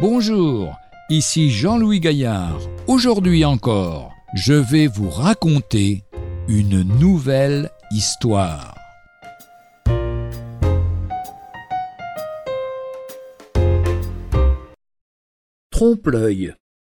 Bonjour, ici Jean-Louis Gaillard. Aujourd'hui encore, je vais vous raconter une nouvelle histoire. Trompe-l'œil.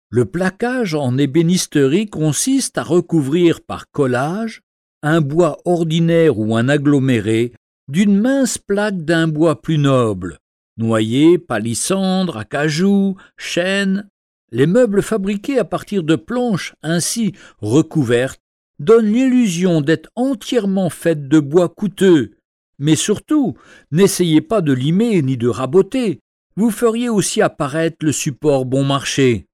Le plaquage en ébénisterie consiste à recouvrir par collage un bois ordinaire ou un aggloméré d'une mince plaque d'un bois plus noble, noyer, palissandre, acajou, chêne. Les meubles fabriqués à partir de planches ainsi recouvertes donnent l'illusion d'être entièrement faits de bois coûteux. Mais surtout, n'essayez pas de limer ni de raboter, vous feriez aussi apparaître le support bon marché.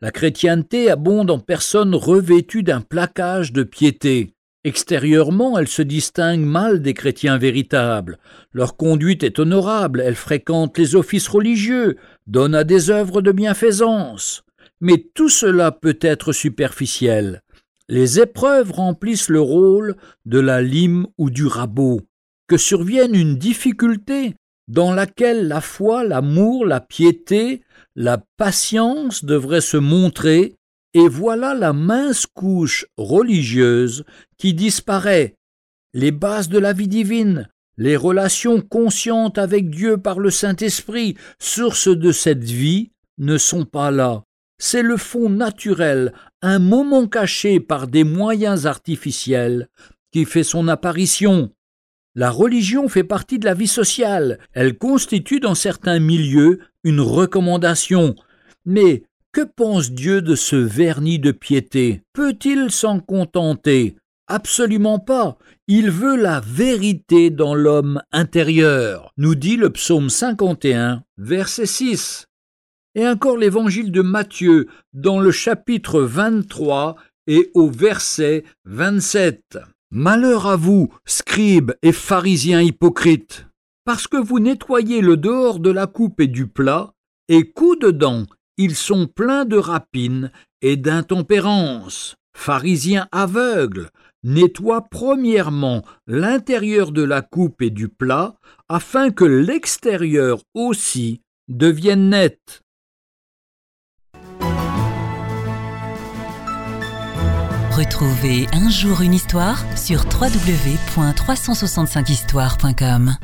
La chrétienté abonde en personnes revêtues d'un plaquage de piété. Extérieurement, elle se distingue mal des chrétiens véritables. Leur conduite est honorable, elle fréquente les offices religieux, donne à des œuvres de bienfaisance. Mais tout cela peut être superficiel. Les épreuves remplissent le rôle de la lime ou du rabot. Que survienne une difficulté dans laquelle la foi, l'amour, la piété, la patience devraient se montrer, et voilà la mince couche religieuse qui disparaît. Les bases de la vie divine, les relations conscientes avec Dieu par le Saint-Esprit, source de cette vie, ne sont pas là. C'est le fond naturel, un moment caché par des moyens artificiels, qui fait son apparition. La religion fait partie de la vie sociale, elle constitue dans certains milieux une recommandation. Mais que pense Dieu de ce vernis de piété? Peut-il s'en contenter? Absolument pas. Il veut la vérité dans l'homme intérieur, nous dit le psaume 51, verset 6. Et encore l'évangile de Matthieu, dans le chapitre 23 et au verset 27. Malheur à vous, scribes et pharisiens hypocrites, parce que vous nettoyez le dehors de la coupe et du plat, et coup dedans ils sont pleins de rapines et d'intempérance. Pharisiens aveugles, nettoie premièrement l'intérieur de la coupe et du plat, afin que l'extérieur aussi devienne net. Retrouvez un jour une histoire sur www.365histoire.com.